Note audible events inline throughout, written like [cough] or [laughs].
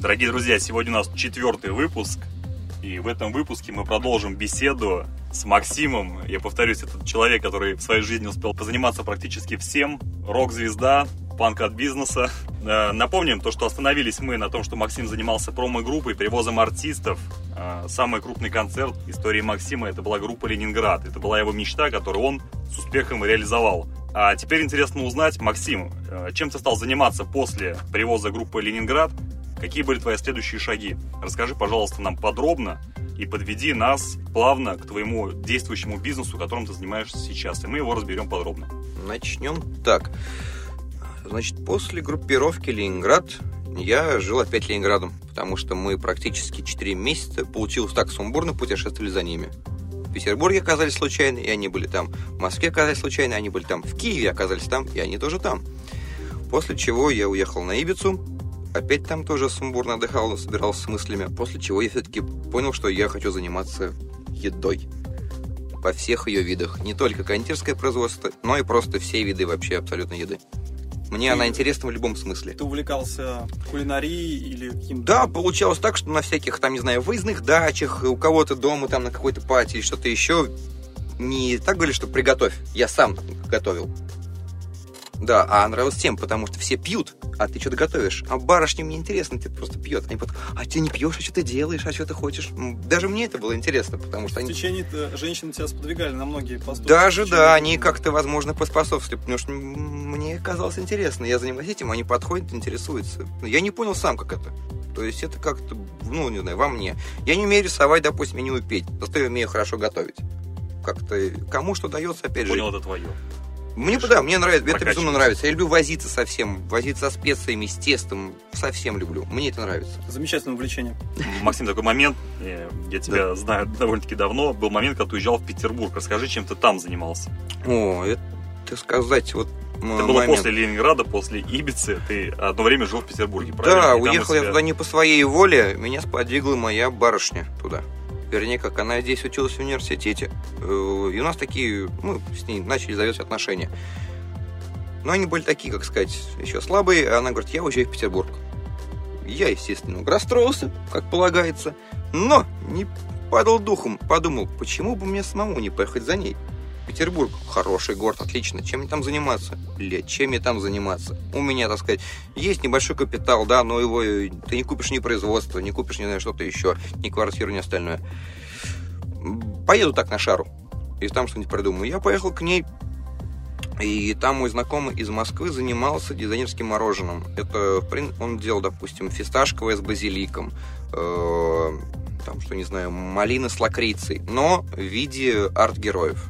Дорогие друзья, сегодня у нас четвертый выпуск. И в этом выпуске мы продолжим беседу с Максимом. Я повторюсь, это человек, который в своей жизни успел позаниматься практически всем. Рок-звезда, панк от бизнеса. Э, напомним то, что остановились мы на том, что Максим занимался промо-группой, перевозом артистов. Э, самый крупный концерт истории Максима это была группа «Ленинград». Это была его мечта, которую он с успехом реализовал. А теперь интересно узнать, Максим, э, чем ты стал заниматься после привоза группы «Ленинград»? Какие были твои следующие шаги? Расскажи, пожалуйста, нам подробно и подведи нас плавно к твоему действующему бизнесу, которым ты занимаешься сейчас, и мы его разберем подробно. Начнем так. Значит, после группировки «Ленинград» я жил опять Ленинградом, потому что мы практически 4 месяца, получилось так, сумбурно путешествовали за ними. В Петербурге оказались случайно, и они были там. В Москве оказались случайно, и они были там. В Киеве оказались там, и они тоже там. После чего я уехал на Ибицу, опять там тоже сумбурно отдыхал, собирался с мыслями. После чего я все-таки понял, что я хочу заниматься едой. Во всех ее видах. Не только кондитерское производство, но и просто все виды вообще абсолютно еды. Мне Ты- она интересна в любом смысле. Ты увлекался кулинарией или каким-то... Да, получалось так, что на всяких, там, не знаю, выездных дачах, у кого-то дома, там, на какой-то пати или что-то еще, не так говорили, что приготовь, я сам готовил. Да, а нравилось тем, потому что все пьют, а ты что-то готовишь. А барышня мне интересно, ты просто пьет. Они потом, а ты не пьешь, а что ты делаешь, а что ты хочешь? Даже мне это было интересно, потому что В они... течение э, женщины тебя сподвигали на многие поступки. Даже, В течение да, они как-то, возможно, поспособствовали, потому что мне казалось интересно. Я занимаюсь этим, они подходят, интересуются. Я не понял сам, как это. То есть это как-то, ну, не знаю, во мне. Я не умею рисовать, допустим, я не умею петь. Зато я умею хорошо готовить. Как-то кому что дается, опять же. Понял, это твое. Мне, да, мне нравится, это Прокачивается. безумно нравится. Я люблю возиться со всем, возиться со специями, с тестом. Совсем люблю. Мне это нравится. Замечательное увлечение. Максим, такой момент, э, я тебя знаю довольно-таки давно, был момент, когда ты уезжал в Петербург. Расскажи, чем ты там занимался. О, это сказать, вот Это было момент. после Ленинграда, после Ибицы. Ты одно время жил в Петербурге, правильно? Да, И уехал я туда не по своей воле, меня сподвигла моя барышня туда. Вернее, как она здесь училась в университете. Э, И у нас такие, мы с ней начали завязывать отношения. Но они были такие, как сказать, еще слабые. А Она говорит, я уезжаю в Петербург. Я, естественно, расстроился, как полагается. Но не падал духом. Подумал, почему бы мне самому не поехать за ней? Петербург хороший город, отлично. Чем мне там заниматься? Блядь, чем мне там заниматься? У меня, так сказать, есть небольшой капитал, да, но его э, ты не купишь ни производство, не купишь, не знаю, что-то еще, ни квартиру, ни остальное. Поеду так на шару. И там что-нибудь придумаю. Я поехал к ней, и там мой знакомый из Москвы занимался дизайнерским мороженым. Это, в прин- он делал, допустим, фисташковое с базиликом, э, там, что, не знаю, малина с лакрицей, но в виде арт-героев.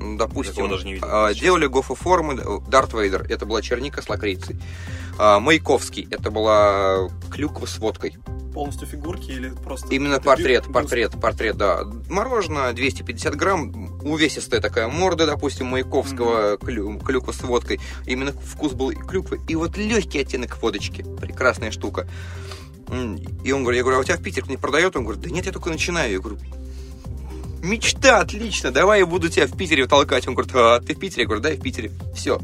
Допустим, даже не видел, а, делали гофоформы, Дарт Вейдер, это была черника с лакрицей. А, Маяковский, это была клюква с водкой. Полностью фигурки или просто... Именно это портрет, бю- портрет, портрет, да. Мороженое 250 грамм, увесистая такая морда, допустим, Маяковского, клю- клюква с водкой. Именно вкус был клюквы. И вот легкий оттенок водочки. Прекрасная штука. И он говорит, я говорю, а у тебя в Питере не продает? Он говорит, да нет, я только начинаю. Я говорю, мечта, отлично, давай я буду тебя в Питере толкать. Он говорит, а ты в Питере? Я говорю, да, я в Питере. Все.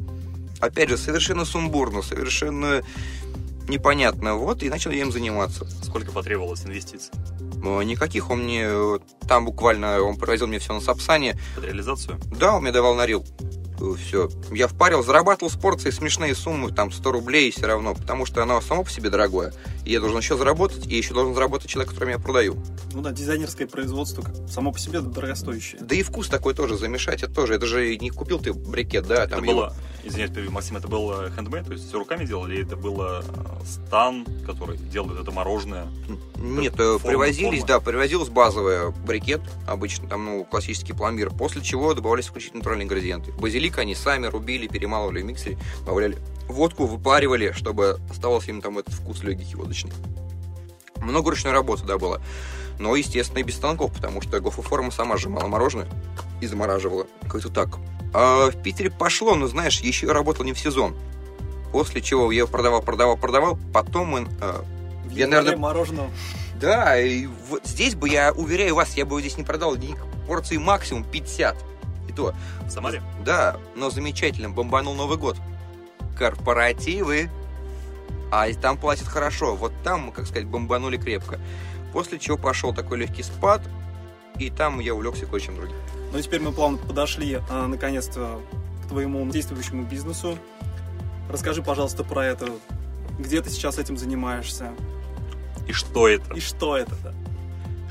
Опять же, совершенно сумбурно, совершенно непонятно. Вот, и начал я им заниматься. Сколько потребовалось инвестиций Ну, Никаких он мне... э, Там буквально он привозил мне все на Сапсане. под реализацию? Да, он мне давал на рил. Все. Я впарил, зарабатывал с порцией смешные суммы, там 100 рублей все равно, потому что оно само по себе дорогое. И я должен еще заработать, и еще должен заработать человек, которому я продаю. Ну да, дизайнерское производство само по себе дорогостоящее. Да и вкус такой тоже, замешать это тоже. Это же не купил ты брикет, да, там это его- было, извиняюсь, перебью, Максим, это был хендмейд, то есть все руками делали, или это было э, стан, который делает это мороженое? Нет, Форма, э, привозились, форма. да, привозилась базовая брикет, обычно там, ну, классический пломбир, после чего добавлялись исключительно натуральные ингредиенты. Базилик они сами рубили, перемалывали в миксере, добавляли водку, выпаривали, чтобы оставался им там этот вкус легкий водочный. Много ручной работы, да, было. Но, естественно, и без станков, потому что гофоформа сама сжимала мороженое и замораживала. Как-то так. А в Питере пошло, но, знаешь, еще работал не в сезон. После чего я продавал, продавал, продавал. Потом мы э, Я, наверное, мороженого. да, и вот здесь бы, я уверяю вас, я бы здесь не продал ни порции максимум 50. И то, В Самаре? да, но замечательно, бомбанул Новый год. Корпоративы. а там платят хорошо. Вот там мы, как сказать, бомбанули крепко. После чего пошел такой легкий спад, и там я увлекся кое-чем другим. Ну и теперь мы плавно подошли, а, наконец-то, к твоему действующему бизнесу. Расскажи, пожалуйста, про это. Где ты сейчас этим занимаешься? И что это? И что это? Да?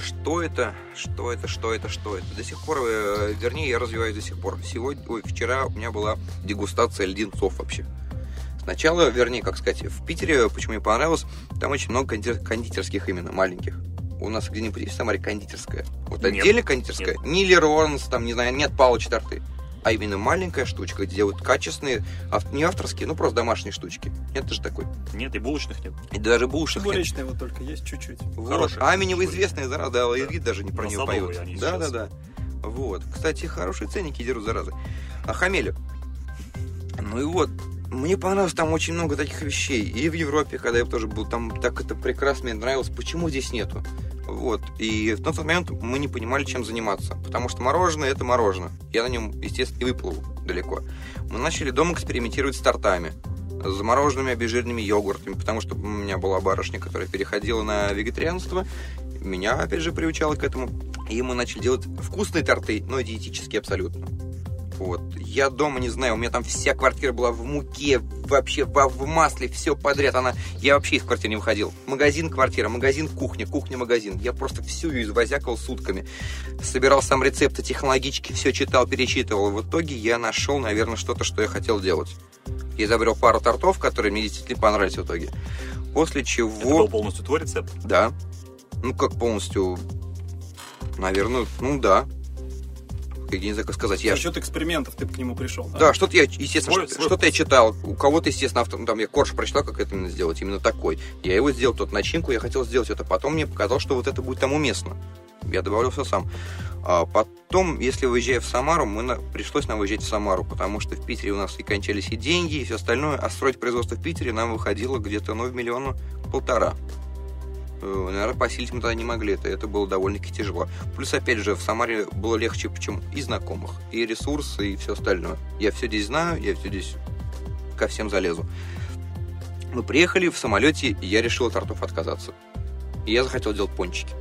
Что это? Что это? Что это? Что это? До сих пор, э, вернее, я развиваюсь до сих пор. Сегодня, ой, вчера у меня была дегустация леденцов вообще. Сначала, вернее, как сказать, в Питере, почему мне понравилось, там очень много конди- кондитерских именно, маленьких. У нас где-нибудь есть в Самаре кондитерская. Вот Нет. отдельно кондитерская. Не Леронс, там, не знаю, нет Палыча торты. А именно маленькая штучка, где делают качественные, не авторские, ну просто домашние штучки. Нет даже такой. Нет, и булочных нет. И даже булочных нет. Чебуречная вот только есть чуть-чуть. Вот. Хорошая Аминева история. известная, зараза, да, и вид даже не про нее поет. Да, да, да. Вот. Кстати, хорошие ценники дерут, заразы. А хамели. Ну и вот, мне понравилось там очень много таких вещей. И в Европе, когда я тоже был, там так это прекрасно, мне нравилось. Почему здесь нету? Вот. И в тот момент мы не понимали, чем заниматься. Потому что мороженое это мороженое. Я на нем, естественно, не выплыву далеко. Мы начали дома экспериментировать с тортами. С замороженными обезжиренными йогуртами. Потому что у меня была барышня, которая переходила на вегетарианство. Меня, опять же, приучала к этому. И мы начали делать вкусные торты, но диетические абсолютно. Вот. Я дома не знаю, у меня там вся квартира была в муке, вообще в, в масле, все подряд. Она... Я вообще из квартиры не выходил. Магазин, квартира, магазин, кухня, кухня, магазин. Я просто всю ее извозякал сутками. Собирал сам рецепты, технологички, все читал, перечитывал. В итоге я нашел, наверное, что-то, что я хотел делать. Я изобрел пару тортов, которые мне действительно понравились в итоге. После чего... Это был полностью твой рецепт? Да. Ну, как полностью... Наверное, ну да. Я не знаю, как сказать. Я За счет экспериментов ты к нему пришел. да, что-то я, естественно, что-то я читал. У кого-то, естественно, автор, ну, там я корж прочитал, как это именно сделать, именно такой. Я его сделал, тот начинку, я хотел сделать это. Потом мне показалось, что вот это будет там уместно. Я добавил все сам. А потом, если выезжая в Самару, мы на- пришлось нам выезжать в Самару, потому что в Питере у нас и кончались и деньги, и все остальное, а строить производство в Питере нам выходило где-то, ну, в миллиона полтора. Э, Наверное, посилить мы тогда не могли, это, это было довольно-таки тяжело. Плюс, опять же, в Самаре было легче, почему и знакомых, и ресурсы, и все остальное. Я все здесь знаю, я все здесь ко всем залезу. Мы приехали в самолете, и я решил от тортов отказаться. И я захотел делать пончики.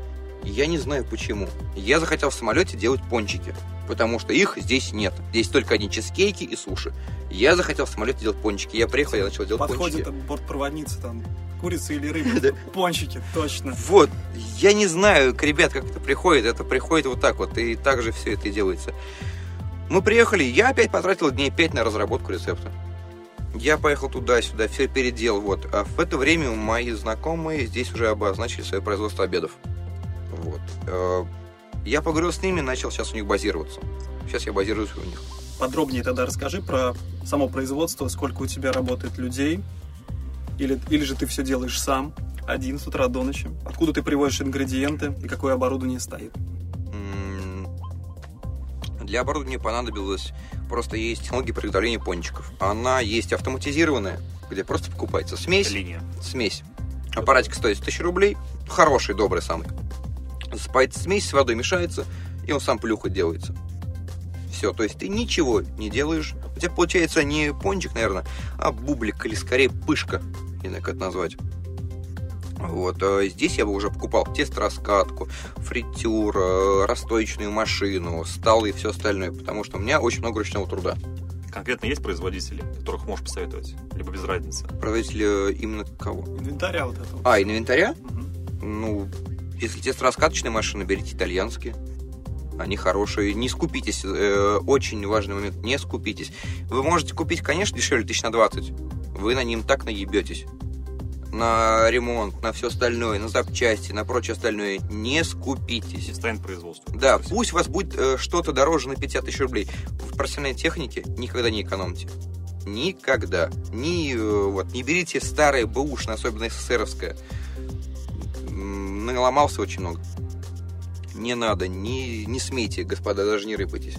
Я не знаю почему. Я захотел в самолете делать пончики, потому что их здесь нет. Здесь только одни чизкейки и суши. Я захотел в самолете делать пончики. Я приехал, я начал делать Подходит пончики. бортпроводница там, курица или рыба. [laughs] Да. Пончики, точно. Вот, я не знаю, ребят, как это приходит. Это приходит вот так вот, и так же все это и делается. Мы приехали, я опять потратил дней 5 на разработку рецепта. Я поехал туда-сюда, все переделал, вот. А в это время мои знакомые здесь уже обозначили свое производство обедов. Вот. Э, Я поговорил с ними, начал сейчас у них базироваться. Сейчас я базируюсь у них. Подробнее тогда расскажи про само производство, сколько у тебя работает людей, или, или же ты все делаешь сам, один с утра до ночи. Откуда ты привозишь ингредиенты и какое оборудование стоит. Для оборудования понадобилось просто есть технология приготовления пончиков. Она есть автоматизированная, где просто покупается смесь, Линия. смесь. Аппаратик стоит 1000 рублей, хороший, добрый самый. Засыпается смесь, с водой мешается, и он сам плюха делается. Все, то есть ты ничего не делаешь. У тебя получается не пончик, наверное, а бублик или скорее пышка, не знаю, как это назвать. Вот, а здесь я бы уже покупал тесто-раскатку, фритюр, э, расстоечную машину, столы и все остальное, потому что у меня очень много ручного труда. Конкретно есть производители, которых можешь посоветовать? Либо без разницы? Производитель э, именно кого? Инвентаря вот этого. А, инвентаря? Мгм. Ну, если тесто-раскаточные машины, берите итальянские. Они хорошие. Не скупитесь. э, очень важный момент. Не скупитесь. Вы можете купить, конечно, дешевле тысяч на 20. Вы на ним так наебетесь. На ремонт, на все остальное, на запчасти, на прочее остальное. Не скупитесь. И станет производство. Да, Спасибо. пусть у вас будет э, что-то дороже на 50 тысяч рублей. В профессиональной технике никогда не экономьте. Никогда. Ни, э, вот, не берите старое бэушное, особенно СССРовское. Наломался очень много. Не надо, не, не смейте, господа, даже не рыпайтесь.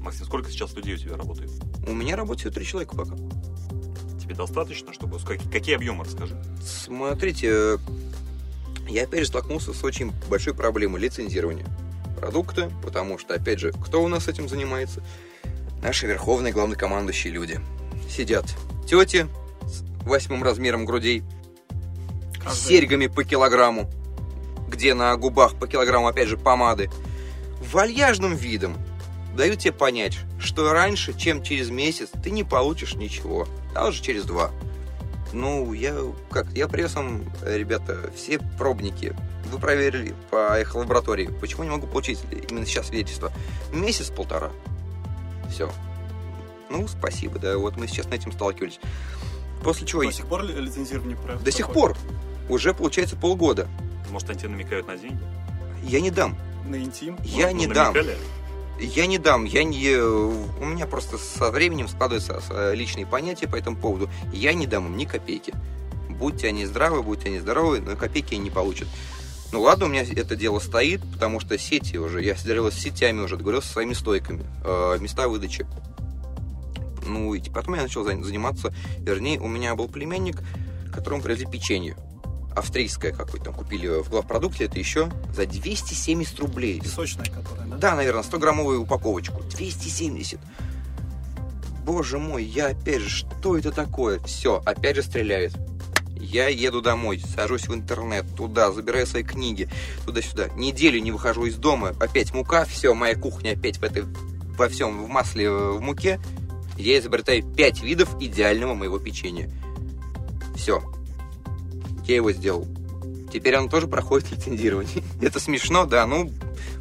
Максим, сколько сейчас людей у тебя работает? У меня работает три человека пока. Тебе достаточно, чтобы... Какие, какие объемы, расскажи? Смотрите, э, я опять же столкнулся с очень большой проблемой лицензирования продукта, потому что, опять же, кто у нас этим занимается? Наши верховные главнокомандующие люди. Сидят тети, с- восьмым размером грудей, с Каждый- серьгами по килограмму, где на губах по килограмму, опять же, помады, вальяжным видом дают тебе понять, что раньше, чем через месяц, ты не получишь ничего, а уже через два. Ну, я как, я привез вам, э, ребята, все пробники. Вы проверили по их лаборатории. Почему не могу получить именно сейчас свидетельство? Месяц-полтора. Все. Ну, спасибо, да, вот мы сейчас с этим сталкивались. После чего... До сих пор ли- лицензирование про- До сих проходит? пор. Уже, получается, полгода. Может, они тебе намекают на деньги? Я не дам. На интим? Я Ну, не дам. Я не дам. Я не... У меня просто со временем складываются э, личные понятия по этому поводу. Я не дам им ни копейки. Будьте они здравы, будьте они здоровы, но копейки они не получат. Ну ладно, у меня это дело стоит, потому что сети уже, я договорился с сетями уже, договорился со своими стойками, э, места выдачи. Ну, и потом я начал за- заниматься, вернее, у меня был племянник, которому привезли печенье. Австрийское какое-то там купили в главпродукте, это еще за 270 рублей. Песочная, которая, да? Да, наверное, 100-граммовую упаковочку. 270. Боже мой, я опять же, что это такое? Все, опять же стреляет. Я еду домой, сажусь в интернет, туда, забираю свои книги, туда-сюда. Неделю не выхожу из дома, опять мука, все, моя кухня опять в этой, во всем, в масле, в муке. Я изобретаю 5 видов идеального моего печенья. Все. Я его сделал. Теперь оно тоже проходит лицензирование. [laughs] Это смешно, да, ну,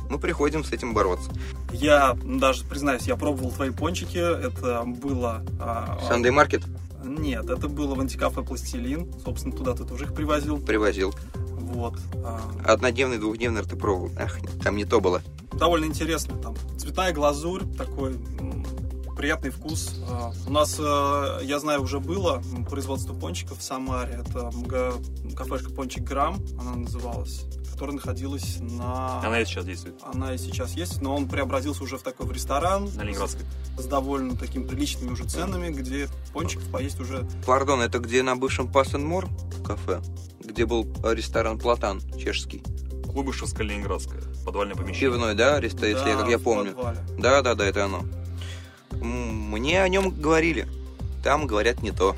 мы приходим с этим бороться. Я даже, признаюсь, я пробовал твои пончики. Это было... а, Sunday Market Нет, это было в антикафе «Пластилин». Собственно, туда ты тоже их привозил. привозил. Вот. а, Однодневный, двухдневный ты пробовал. Ах, там не то было. довольно интересно. Там цветная глазурь, такой приятный вкус. А, У нас, э, я знаю, уже было производство пончиков в Самаре. Это кафешка Пончик Грамм, она называлась, которая находилась на... Она и сейчас действует. Она и сейчас есть, но он преобразился уже в такой в ресторан На Ленинградской. с довольно такими приличными уже ценами, где пончиков поесть уже Пардон, это где на бывшем Pass and More кафе? Где был ресторан Платан чешский? Клубышевская Ленинградская. Подвальное помещение. Пивной, да, ресторан, если я, Да, как я помню. подвале. Да, да, да, это оно. Мне о нем говорили. Там говорят не то.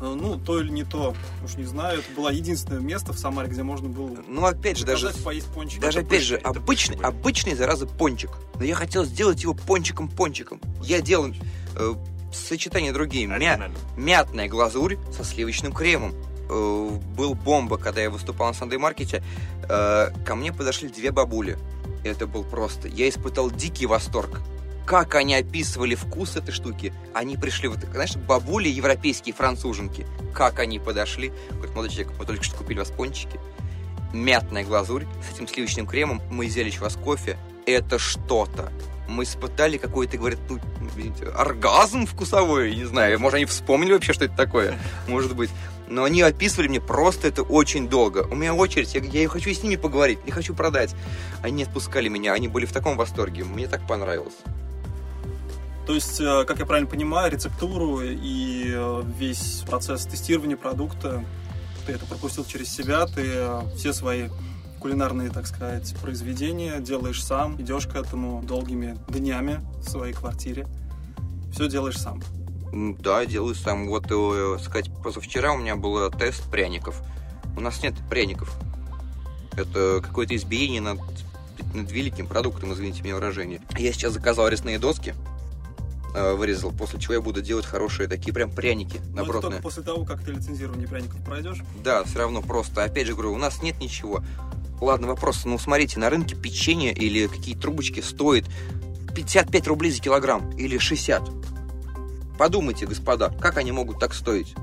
Э, Ну, то или не то, уж не знаю. Это было единственное место в Самаре, где можно было Ну, опять же, даже поесть пончик. Даже Это опять же, пышный, это обычный, пышный. обычный, зараза, пончик. Но я хотел сделать его пончиком-пончиком. Я делал э, сочетания другие. Мя- мятная глазурь со сливочным кремом. Э, был бомба, когда я выступал на Сандей Маркете. Э, ко мне подошли две бабули. Это был просто... Я испытал дикий восторг. Как они описывали вкус этой штуки. Они пришли, вот, знаешь, бабули европейские, француженки. Как они подошли. Говорят, молодой человек, мы только что купили вас пончики мятная глазурь с этим сливочным кремом. Мы взяли еще вас кофе. Это что-то. Мы испытали какой-то, говорят, ну, извините, оргазм вкусовой, не знаю. Может, они вспомнили вообще, что это такое? Может быть. Но они описывали мне просто это очень долго. У меня очередь, я, я хочу с ними поговорить, не хочу продать. Они не отпускали меня, они были в таком восторге. Мне так понравилось. То есть, э, как я правильно понимаю, рецептуру и э, весь процесс тестирования продукта ты это пропустил через себя, ты э, все свои кулинарные, так сказать, произведения делаешь сам, идешь к этому долгими днями в своей квартире, все делаешь сам. Да, делаю сам. Вот, сказать, позавчера у меня был тест пряников. У нас нет пряников. Это какое-то избиение над, над великим продуктом, извините меня выражение. Я сейчас заказал резные доски, э, вырезал, после чего я буду делать хорошие такие прям пряники Но это добротные. только после того, как ты лицензирование пряников пройдешь. Да, все равно просто. Опять же говорю, у нас нет ничего. Ладно, вопрос. Ну, смотрите, на рынке печенье или какие трубочки стоит 55 рублей за килограмм или 60. Подумайте, господа, как они могут так стоить?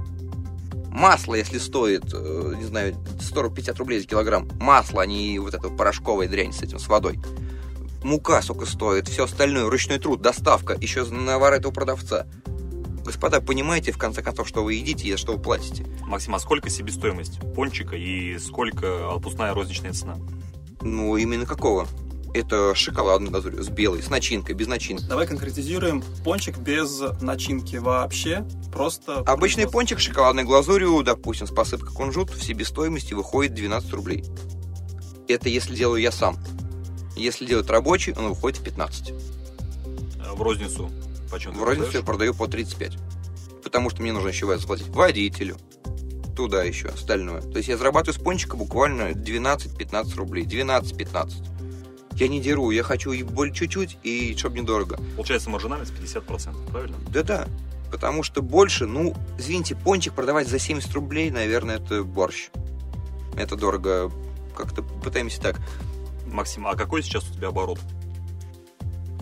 Масло, если стоит, э, не знаю, 150 рублей за килограмм. Масло, а не вот эта порошковая дрянь с этим, с водой. Мука, сколько стоит, все остальное, ручной труд, доставка, еще навар этого продавца. Господа, понимаете, в конце концов, что вы едите и за что вы платите? Максим, а сколько себестоимость пончика и сколько отпускная розничная цена? Ну, именно какого? Это шоколадный глазурь с белой, с начинкой, без начинки. Давай конкретизируем. Пончик без начинки вообще, просто... Обычный пончик с шоколадной глазурью, допустим, с посыпкой кунжут, в себестоимости выходит 12 рублей. Это если делаю я сам. Если делает рабочий, он выходит в 15. Э, В розницу. Почем ты В розницу я продаешь? продаю по 35. потому что мне нужно еще заплатить водителю, туда еще остальное. То есть я зарабатываю с пончика буквально 12-15 рублей. 12-15. Я не деру, я хочу и более чуть-чуть, и чтобы недорого. Получается маржинальность 50%, правильно? Да-да. Потому что больше, ну, извините, пончик продавать за 70 рублей, наверное, это борщ. Это дорого. Как-то пытаемся так. Максим, а какой сейчас у тебя оборот?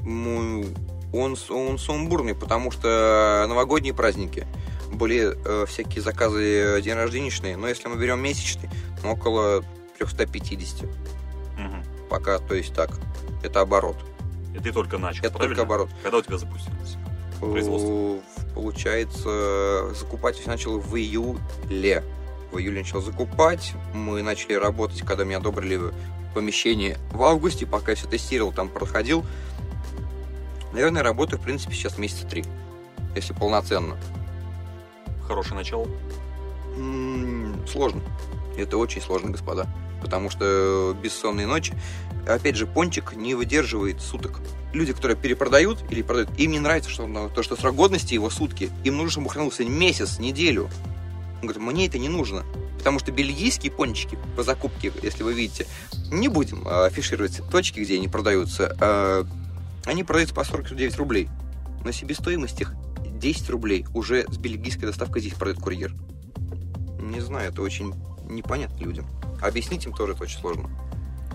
Ну, он, он сумбурный, потому что новогодние праздники были э, всякие заказы день рожденичные, но если мы берем месячный, ну, около 350. Угу. Пока, то есть так, это оборот. И ты только начал, Это правильно? только оборот. Когда у тебя запустилось? Производство. Э, Получается, закупать я начал в июле. В июле начал закупать. Мы начали работать, когда мне одобрили помещение в августе, пока я все тестировал, там проходил. Наверное, работаю, в принципе, сейчас месяца три, если полноценно. Хорошее начало. М, Сложно. Это очень сложно, господа. Потому что бессонные ночи. Опять же, пончик не выдерживает суток. Люди, которые перепродают или продают, им не нравится, что он- то, что срок годности его сутки. Им нужно, чтобы хранился месяц, неделю. Он говорит, мне это не нужно. Потому что бельгийские пончики по закупке, если вы видите, не будем а, афишировать точки, где они продаются, а, они продаются по 49 рублей. Но себестоимость их 10 рублей уже с бельгийской доставкой здесь продает курьер. Не знаю, это очень непонятно людям. Объяснить им тоже это очень сложно.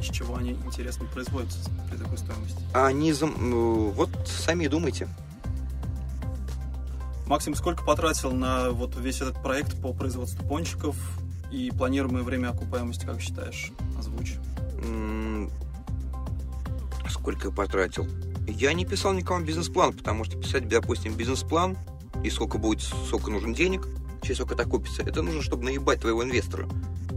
Из чего они, интересно, производятся при такой стоимости? Они зам- ну, вот сами и думайте. Максим, сколько потратил на вот весь этот проект по производству пончиков и планируемое время окупаемости, как считаешь? Озвучь. Сколько я потратил? Я не писал никому бизнес-план, потому что писать, допустим, бизнес-план и сколько будет, сколько нужен денег, через сколько это купится, это нужно, чтобы наебать твоего инвестора,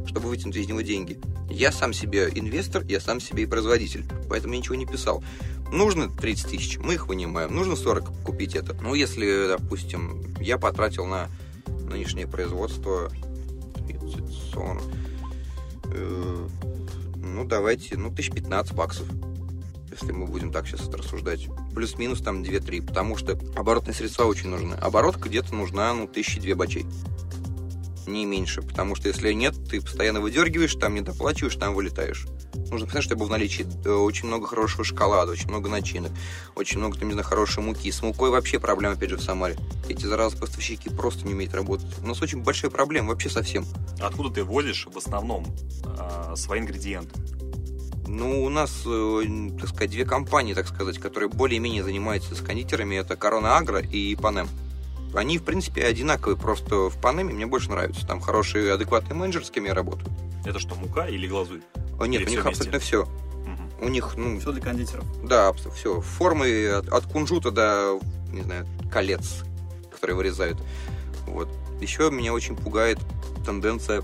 чтобы вытянуть из него деньги. Я сам себе инвестор, я сам себе и производитель, поэтому я ничего не писал. Нужно 30 тысяч, мы их вынимаем. Нужно 40 купить это. Ну, если, допустим, я потратил на нынешнее производство 30, 40, э, ну, давайте, ну, 1015 баксов если мы будем так сейчас это рассуждать. Плюс-минус там 2-3, потому что оборотные средства очень нужны. Оборотка где-то нужна, ну, тысячи две бачей. Не меньше, потому что если нет, ты постоянно выдергиваешь, там не доплачиваешь, там вылетаешь. Нужно понять, чтобы в наличии э, очень много хорошего шоколада, очень много начинок, очень много, там, не знаю, хорошей муки. С мукой вообще проблема, опять же, в Самаре. Эти, заразы, поставщики просто не умеют работать. У нас очень большая проблема, вообще совсем. Откуда ты возишь в основном а, свои ингредиенты? Ну, у нас, э, так сказать, две компании, так сказать, которые более-менее занимаются с кондитерами. Это Корона Агро и Панем. Они, в принципе, одинаковые, просто в Панеме мне больше нравится. Там хороший, адекватный менеджер, с кем я работаю. Это что, мука или глазурь? О, нет, Или у них вместе? абсолютно все. Мгм. У них, ну, Все для кондитеров. да, все. Формы от, от кунжута до, не знаю, колец, которые вырезают. Вот. Еще меня очень пугает тенденция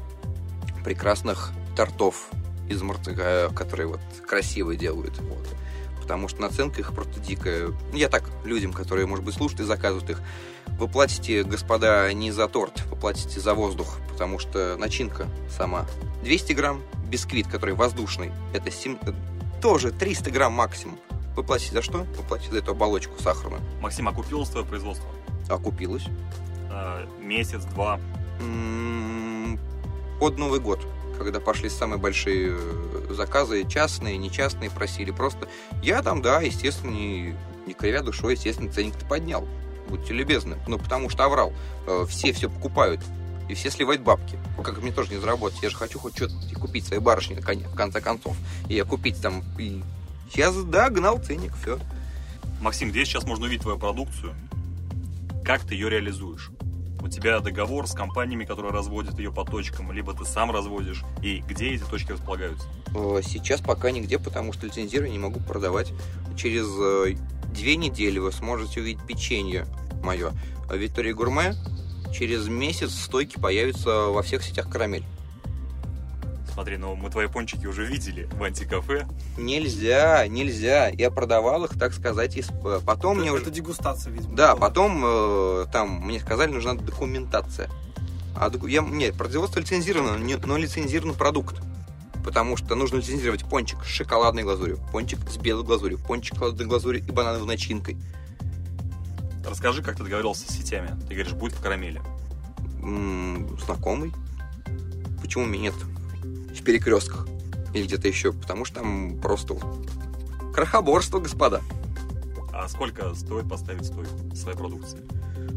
прекрасных тортов из марцинга, которые вот красиво делают. Вот. Потому что наценка их просто дикая. Я так, людям, которые, может быть, слушают и заказывают их, вы платите, господа, не за торт, вы платите за воздух, потому что начинка сама 200 грамм, бисквит, который воздушный, это сем- тоже 300 грамм максимум. Вы платите за что? Вы платите за эту оболочку сахарную. Максим, окупилось твое производство? Окупилось. А, месяц, два. М, Под Новый год, когда пошли самые большие э, заказы, частные, нечастные, просили просто. Я там, да, естественно, не, не кривя душой, естественно, ценник-то поднял. Будьте любезны. Ну, потому что оврал. Э, Все все покупают. И все сливают бабки. Как мне тоже не заработать. Я же хочу хоть что-то купить своей барышне, в конце концов. И я купить там... И... Сейчас, да, гнал ценник, все. Максим, где сейчас можно увидеть твою продукцию? Как ты ее реализуешь? Тебя договор с компаниями, которые разводят ее по точкам, либо ты сам разводишь. И где эти точки располагаются? Э, Сейчас пока нигде, потому что лицензирование не могу продавать. Через э, две недели вы сможете увидеть печенье мое в Виктории Гурме. Через месяц стойки появятся во всех сетях карамель. Смотри, ну мы твои пончики уже видели в антикафе. Нельзя, нельзя. Я продавал их, так сказать, из... э, потом мне это, уже... это дегустация, видимо. Да, была. потом э, там мне сказали, нужна документация. А доку- я, нет, производство лицензировано, не- но лицензирован продукт. Потому что нужно лицензировать пончик с шоколадной глазурью, пончик с белой глазурью, пончик с шоколадной глазурью и банановой начинкой. Расскажи, как ты договорился с сетями. Ты говоришь, будет в карамели. М, Знакомый. Почему меня нет в перекрестках? Или где-то еще? Потому что там просто крохоборство, господа. А сколько стоит поставить стойку своей продукции?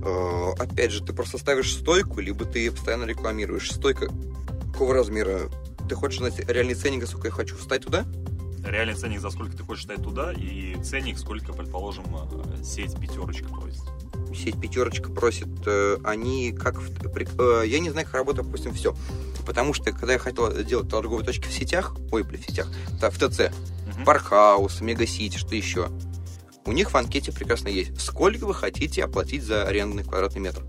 Э, Опять же, ты просто ставишь стойку, либо ты ее постоянно рекламируешь. Стойка какого размера? Ты хочешь знать реальный ценник, за сколько я хочу встать туда? Реальный ценник, за сколько ты хочешь дать туда, и ценник, сколько, предположим, э, сеть пятерочка просит. Сеть пятерочка просит, э, они как... э, я не знаю, как работает, допустим, все. Потому что, когда я хотел делать торговые точки в сетях, ой, блин, в сетях, да, в ТЦ, Мгм. Паркхаус, Мегасити, что еще, у них в анкете прекрасно есть. Сколько вы хотите оплатить за арендный квадратный метр?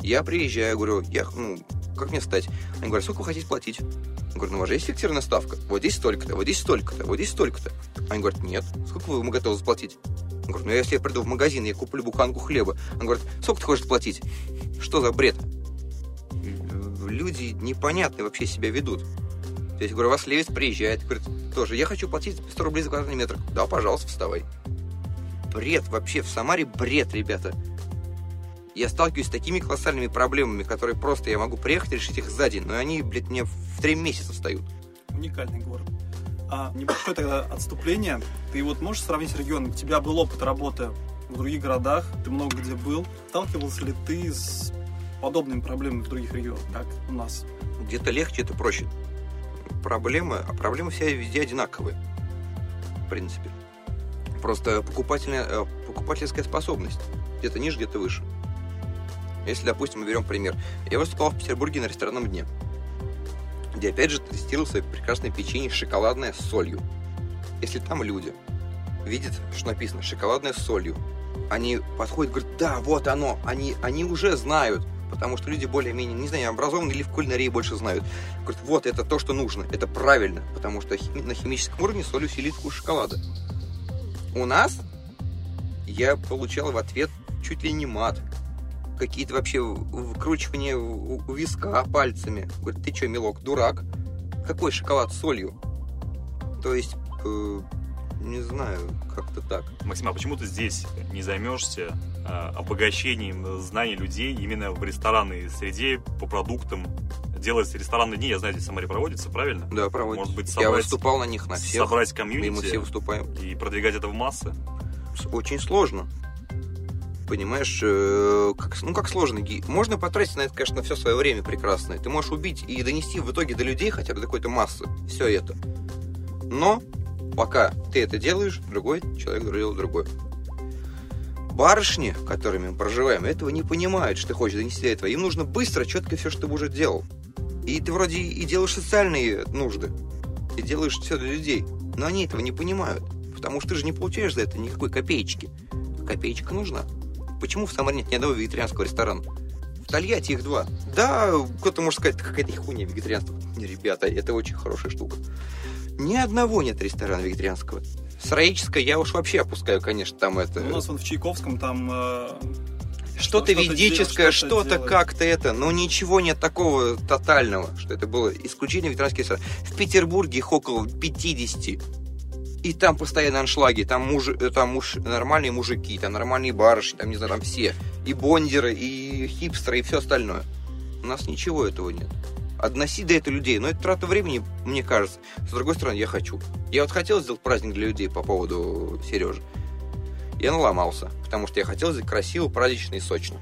Я приезжаю, говорю, я, ну, как мне встать? Они говорят, сколько вы хотите платить? Я говорю, ну, у вас же есть фиксированная ставка. Вот здесь столько-то, вот здесь столько-то, вот здесь столько-то. Они говорят, нет. Сколько вы готовы заплатить? Говорю, ну, если я приду в магазин, я куплю буханку хлеба. Он говорит, сколько ты хочешь платить? Что за бред? Люди непонятно вообще себя ведут. То есть, говорю, у вас левец приезжает, говорит, тоже, я хочу платить 100 рублей за квадратный метр. Да, пожалуйста, вставай. Бред вообще, в Самаре бред, ребята. Я сталкиваюсь с такими колоссальными проблемами, которые просто я могу приехать и решить их за день, но они, блядь, мне в три месяца встают. Уникальный город. А небольшое тогда отступление. Ты вот можешь сравнить регион? У тебя был опыт работы в других городах, ты много где был. Сталкивался ли ты с подобными проблемами в других регионах, как у нас? Где-то легче, где-то проще. Проблемы, а проблемы все везде одинаковые, в принципе. Просто покупательная, э, покупательская способность. Где-то ниже, где-то выше. Если, допустим, мы берем пример. Я выступал в Петербурге на ресторанном дне, где, опять же, тестировал свои прекрасное печенье шоколадное с солью. Если там люди видят, что написано «шоколадное с солью», они подходят говорят, да, вот оно, они, они уже знают, потому что люди более-менее, не знаю, образованные или в кулинарии больше знают. Говорят, вот это то, что нужно, это правильно, потому что хими- на химическом уровне соль усилит вкус шоколада. У нас я получал в ответ чуть ли не мат. Какие-то вообще в- вкручивания у виска пальцами. Говорит, ты что, милок, дурак? Какой шоколад с солью? То есть, э, не знаю, как-то так. Максим, а почему ты здесь не займешься а, обогащением знаний людей именно в ресторанной среде по продуктам? Делается ресторанные дни, я знаю, здесь в Самаре проводится, правильно? Да, проводить. Может быть, Я собрать- выступал на них на всех. Собрать и мы все комьюнити выступаем. и продвигать это в массы? Очень сложно. Понимаешь, э, как, ну как сложно. Можно потратить на это, конечно, все свое время прекрасное. Ты можешь убить и донести в итоге до людей хотя бы до какой-то массы. Все это. Но пока ты это делаешь, другой человек делает другое. Барышни, которыми мы проживаем, этого не понимают, что ты хочешь донести до этого. Им нужно быстро, четко все, что ты уже делал. И ты вроде и делаешь социальные нужды, и делаешь все для людей. Но они этого не понимают. Потому что ты же не получаешь за это никакой копеечки. Копеечка нужна. Почему в Самаре нет ни одного вегетарианского ресторана? В Тольятти их два. Да, кто-то может сказать, какая-то хуйня вегетарианство. Ребята, это очень хорошая штука. Ни одного нет ресторана вегетарианского. Сыроедческое я уж вообще опускаю, конечно, там это... У нас вон в Чайковском там... э, Что-то что-то ведическое, делать, что-то что-то как-то это, но ничего нет такого тотального, что это было исключение ветеранских ресторан. В Петербурге их около 50. И там постоянно аншлаги, там, мужи, э, там муж, нормальные мужики, там нормальные барышни, там, не знаю, там все. И бондеры, и хипстеры, и все остальное. У нас ничего этого нет. Относи до этого людей, но это трата времени, мне кажется. С другой стороны, я хочу. Я вот хотел сделать праздник для людей по поводу Сережи. Я наломался, потому что я хотел сделать красиво, празднично и сочно.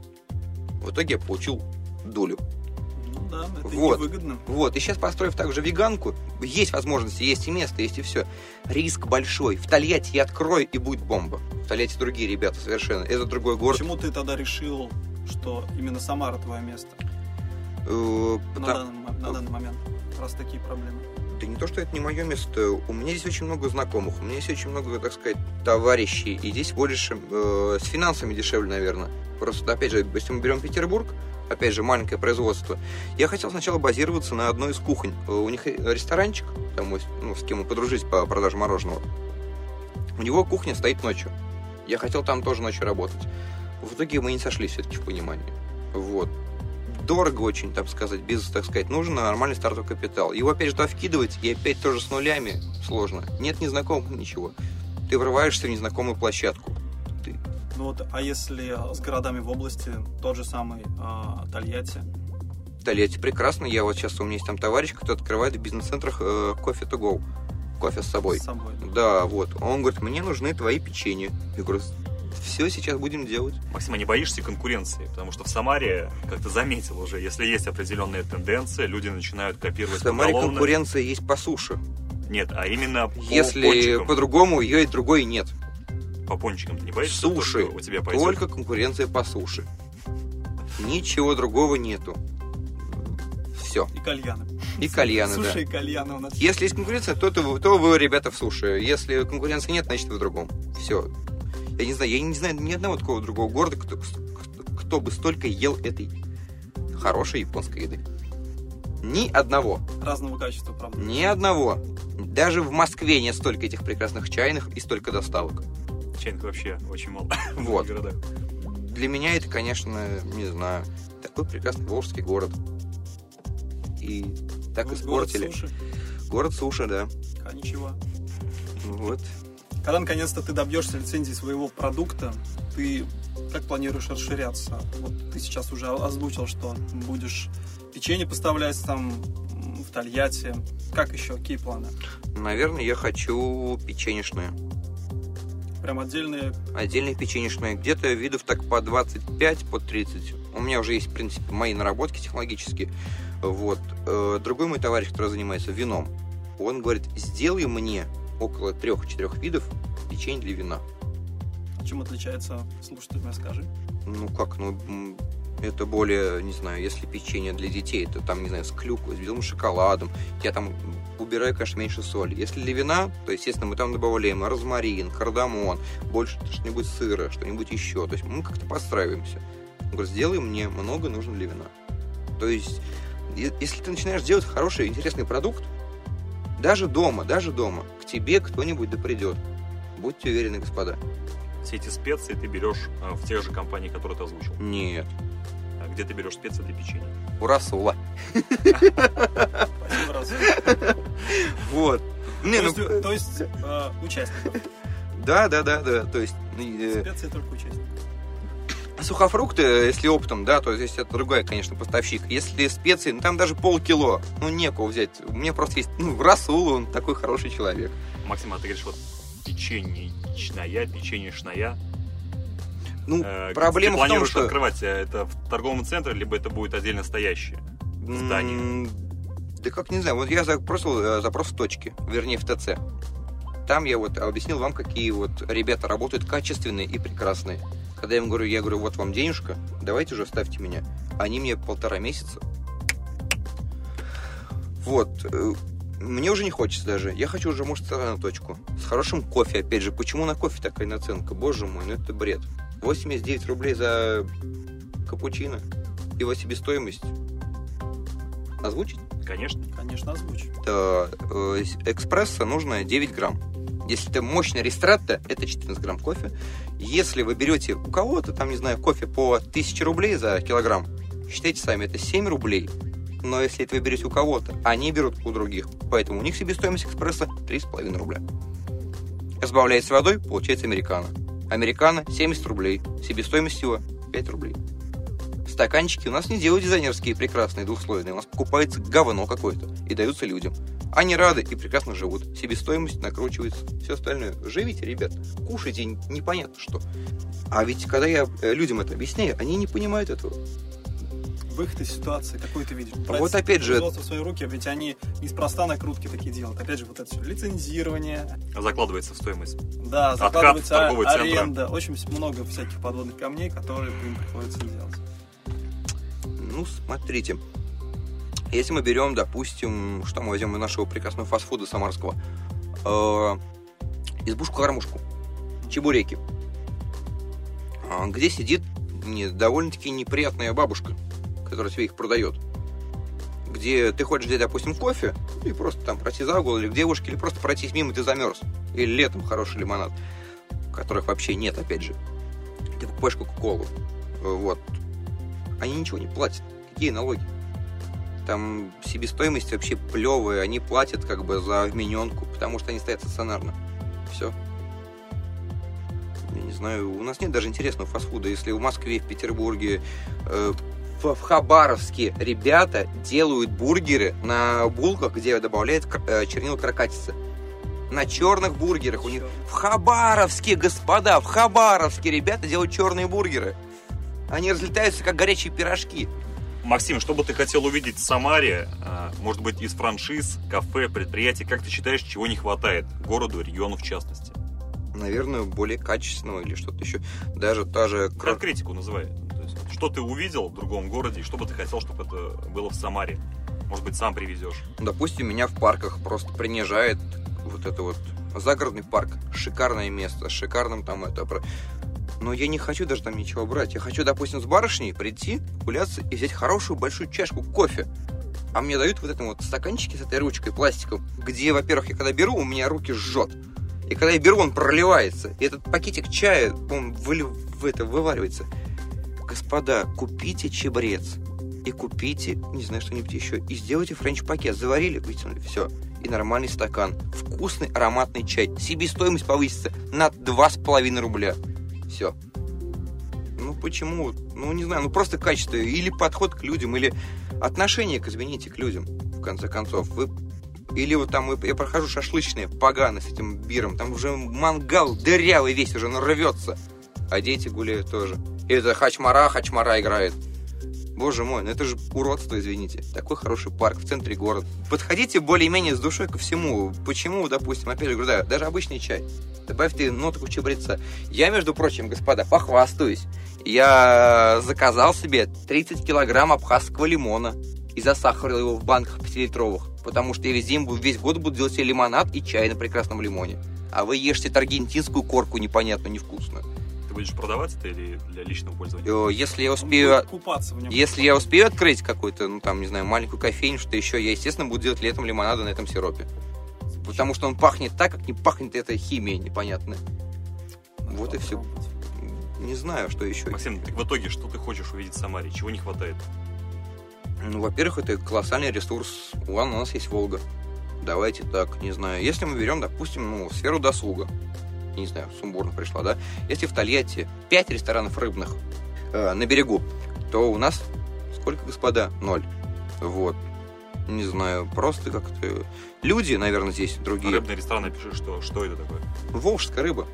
В итоге я получил дулю. Да, это Вот. невыгодно. Вот, и сейчас построив также веганку, есть возможности, есть и место, есть и все. Риск большой. В Тольятти я открою, и будет бомба. В Тольятти другие ребята совершенно. Это другой город. Почему ты тогда решил, что именно Самара твое место Э, на, данный, на данный момент, раз такие проблемы? Да не то, что это не мое место. У меня здесь очень много знакомых, у меня есть очень много, так сказать, товарищей. И здесь больше э, с финансами дешевле, наверное. Просто, опять же, если мы берем Петербург, опять же, маленькое производство, я хотел сначала базироваться на одной из кухонь. Э, У них ресторанчик, там, ну, с кем мы подружились по продаже мороженого. У него кухня стоит ночью. Я хотел там тоже ночью работать. В итоге мы не сошлись все-таки в понимании. Вот. Дорого очень, так сказать, без, так сказать, нужен нормальный стартовый капитал. Его опять же туда вкидывать, и опять тоже с нулями сложно. Нет незнакомых, ничего. Ты врываешься в незнакомую площадку. Ну вот, а если с городами в области, тот же самый а, Тольятти? Тольятти прекрасно. Я вот сейчас у меня есть там товарищ, кто открывает в бизнес-центрах э, кофе to go. Кофе с собой. С собой. Да, вот. Он говорит, мне нужны твои печенья. Я говорю, все сейчас будем делать. Максим, а не боишься конкуренции? Потому что в Самаре, как ты заметил уже, если есть определенные тенденции, люди начинают копировать В Самаре поголовно. конкуренция есть по суше. Нет, а именно по Если по-другому, ее и другой нет. По пончикам ты не боишься? Суши. у тебя пойдет? Только конкуренция по суше. Ничего другого нету. Все. И кальяны. И кальяны, да. Суши и кальяны у нас. Если есть конкуренция, то, то, вы- то вы, ребята, в суше. Если конкуренции нет, значит вы в другом. Все. Я не знаю, я не знаю ни одного такого другого города, кто, кто, кто бы столько ел этой хорошей японской еды. Ни одного. Разного качества, правда. Ни одного. Даже в Москве нет столько этих прекрасных чайных и столько доставок. Чайных вообще очень мало [laughs] в Вот. городах. Для меня это, конечно, не знаю, такой прекрасный волжский город. И так Город испортили. суши. Город суши, да. А ничего. Вот. Когда наконец-то ты добьешься лицензии своего продукта, ты как планируешь расширяться? Вот ты сейчас уже озвучил, что будешь печенье поставлять там в Тольятти. Как еще? Какие планы? Наверное, я хочу печенежные. Прям отдельные Отдельные печенежные. Где-то видов так по 25, по 30. У меня уже есть, в принципе, мои наработки технологические. Вот. Э, Другой мой товарищ, который занимается вином, он говорит, сделай мне около трех-четырех видов печенье для вина. Чем отличается, слушатель, расскажи. Ну как, ну это более, не знаю, если печенье для детей, то там, не знаю, с клюквой, с белым шоколадом. Я там убираю, конечно, меньше соли. Если для вина, то, естественно, мы там добавляем розмарин, кардамон, больше что-нибудь сыра, что-нибудь еще. То есть мы как-то подстраиваемся. Он говорит, сделай мне много нужно для вина. То есть, если ты начинаешь делать хороший, интересный продукт, даже дома, даже дома, к тебе кто-нибудь да придет. Будьте уверены, господа. Все эти специи ты берешь э, в тех же компаниях, которые ты озвучил. Нет. Где ты берешь специи для печенья? У Расула. Спасибо. Вот. Не, То ну, есть, то есть, э, участников. да, да, да, да. То есть э, Специи только участников. сухофрукты, если оптом, да, то есть это другой, конечно, поставщик. Если специи, ну там даже полкило, ну некого взять. У меня просто есть, ну, Расул, он такой хороший человек. Максим, а ты говоришь, вот печеньечная, печеньешная. Ну, Э, проблема в том, что... открывать э, это в торговом центре, либо это будет отдельно стоящее? здание? Да как, не знаю, вот я запросил э, запрос в точке, вернее, в ТЦ. Там я вот объяснил вам, какие вот ребята работают качественные и прекрасные. Когда я им говорю, я говорю, вот вам денежка, давайте уже ставьте меня. Они мне полтора месяца. Вот. э, Мне уже не хочется даже. Я хочу уже, может, на точку. С хорошим кофе, опять же. Почему на кофе такая наценка? Боже мой, ну это бред. 89 рублей за капучино. Его себестоимость. Озвучить? Конечно. Конечно, озвучь. то э, экспресса нужно 9 грамм. Если это мощная ристратта, это 14 грамм кофе. Если вы берете у кого-то, там, не знаю, кофе по 1000 рублей за килограмм, считайте сами, это 7 рублей. Но если это вы берете у кого-то, они берут у других. Поэтому у них себестоимость экспресса 3,5 рубля. Разбавляется водой, получается американо. Американо 70 рублей. Себестоимость его 5 рублей. Стаканчики у нас не делают дизайнерские, прекрасные, двухслойные. У нас покупается говно какое-то и даются людям. Они рады и прекрасно живут. Себестоимость накручивается, все остальное. Живите, ребят, кушайте непонятно что. А ведь когда я э, людям это объясняю, они не понимают этого. Выход из ситуации, какой ты видишь? Вот опять же- в свои руки, ведь они неспроста накрутки такие делают. Опять же, вот это все лицензирование, Закладывается в стоимость. да, Откат закладывается торгового а- аренда. Очень много всяких подводных камней, которые им приходится делать. Ну, смотрите. Если мы берем, допустим, что мы возьмем из нашего прекрасного фастфуда самарского, э, избушку-кормушку, чебуреки, А, где сидит довольно-таки неприятная бабушка, которая тебе их продает. Где ты хочешь взять, допустим, кофе, и просто там пройти за угол, или к девушке, или просто пройтись мимо, ты замерз. Или летом хороший лимонад, которых вообще нет, опять же. Ты покупаешь кока-колу. Вот. Они ничего не платят. Какие налоги? Там себестоимость вообще плевая. Они платят как бы за вмененку, потому что они стоят стационарно. Все. я не знаю, у нас нет даже интересного фастфуда. Если в Москве, в Петербурге, э, в, Хабаровске ребята делают бургеры на булках, где добавляют э, чернила крокатицы. На черных бургерах. У них... В Хабаровске, господа, в Хабаровске ребята делают черные бургеры. Они разлетаются, как горячие пирожки. Максим, что бы ты хотел увидеть в Самаре, а, может быть, из франшиз, кафе, предприятий, как ты считаешь, чего не хватает городу, региону в частности? Наверное, более качественного или что-то еще. Даже та же... Конкретику называй. Что ты увидел в другом городе, и что бы ты хотел, чтобы это было в Самаре? Может быть, сам привезешь? Допустим, меня в парках просто принижает вот это вот загородный парк. Шикарное место, с шикарным там это... Но я не хочу даже там ничего брать. Я хочу, допустим, с барышней прийти, гуляться и взять хорошую большую чашку кофе. А мне дают вот это вот стаканчики с этой ручкой пластиком, где, во-первых, я когда беру, у меня руки жжет. И когда я беру, он проливается. И этот пакетик чая, он выли- в это вываривается. Господа, купите чебрец. И купите, не знаю, что-нибудь еще. И сделайте френч-пакет. Заварили, вытянули, все. И нормальный стакан. Вкусный ароматный чай. Себестоимость повысится на 2,5 рубля. Все. Ну почему? Ну не знаю, ну просто качество. Или подход к людям, или отношение, к, извините, к людям, в конце концов. Вы или вот там я прохожу шашлычные, погано с этим биром, там уже мангал дырявый весь уже нарвется. А дети гуляют тоже. Это хачмара, хачмара играет. Боже мой, ну это же уродство, извините. Такой хороший парк в центре города. Подходите более-менее с душой ко всему. Почему, допустим, опять же говорю, да, даже обычный чай. Добавьте нотку чабреца. Я, между прочим, господа, похвастаюсь. Я заказал себе 30 килограмм абхазского лимона и засахарил его в банках 5-литровых, потому что я весь год буду делать себе лимонад и чай на прекрасном лимоне. А вы ешьте аргентинскую корку непонятную, невкусную. Ты будешь продавать это или для личного пользования? Э, Если я успею... купаться в нем. Если я успею открыть какую-то, ну там, не знаю, маленькую кофейню, что еще, я, естественно, буду делать летом лимонады на этом сиропе. Потому что он пахнет так, как не пахнет эта химия непонятная. Вот и все. Не знаю, что еще. Максим, так в итоге, что ты хочешь увидеть в Самаре? Чего не хватает? Ну, во-первых, это колоссальный ресурс. Ладно, у нас есть Волга. Давайте так, не знаю. Если мы берем, допустим, ну, сферу досуга. Не знаю, сумбурно пришла, да? Если в Тольятти 5 ресторанов рыбных э, на берегу, то у нас сколько, господа? Ноль. Вот. Не знаю, просто как-то... Люди, наверное, здесь другие. Рыбный ресторан, напиши, что, что это такое. Волжская рыба.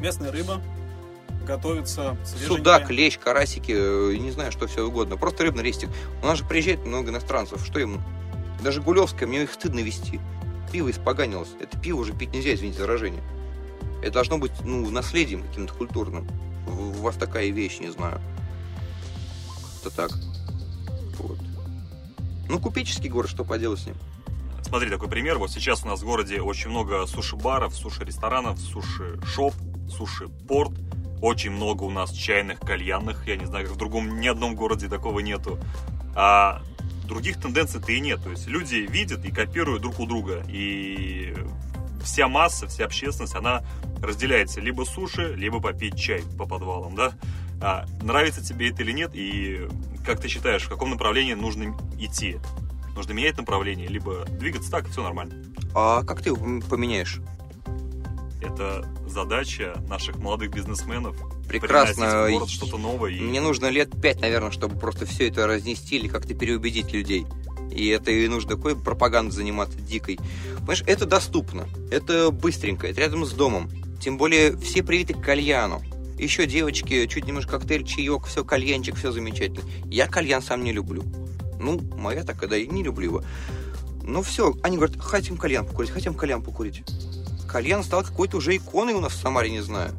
Местная рыба готовится свеженькая. Судак, лещ, карасики, э, не знаю, что все угодно. Просто рыбный рестик. У нас же приезжает много иностранцев. Что им? Даже Гулевская, мне их стыдно вести. Пиво испоганилось. Это пиво уже пить нельзя, извините за выражение. Это должно быть, ну, наследием каким-то культурным. У вас такая вещь, не знаю. Как-то так. Вот. Ну, купеческий город, что поделать с ним? Смотри, такой пример. Вот сейчас у нас в городе очень много суши-баров, суши-ресторанов, суши-шоп, суши-порт. Очень много у нас чайных, кальянных. Я не знаю, как в другом ни одном городе такого нету. А других тенденций-то и нет. То есть люди видят и копируют друг у друга. И вся масса, вся общественность, она разделяется либо суши, либо попить чай по подвалам, да? А, нравится тебе это или нет, и как ты считаешь, в каком направлении нужно идти? Нужно менять направление, либо двигаться так, все нормально. А как ты поменяешь? Это задача наших молодых бизнесменов. Прекрасно. что-то новое. И... Мне нужно лет пять, наверное, чтобы просто все это разнести или как-то переубедить людей. И это и нужно такой пропагандой заниматься дикой. Понимаешь, это доступно, это быстренько, это рядом с домом. Тем более все привиты к кальяну. Еще девочки, чуть немножко коктейль, чаек, все, кальянчик, все замечательно. Я кальян сам не люблю. Ну, моя так, да, и не люблю его. Ну все, они говорят, хотим кальян покурить, хотим кальян покурить. Кальян стал какой-то уже иконой у нас в Самаре, не знаю.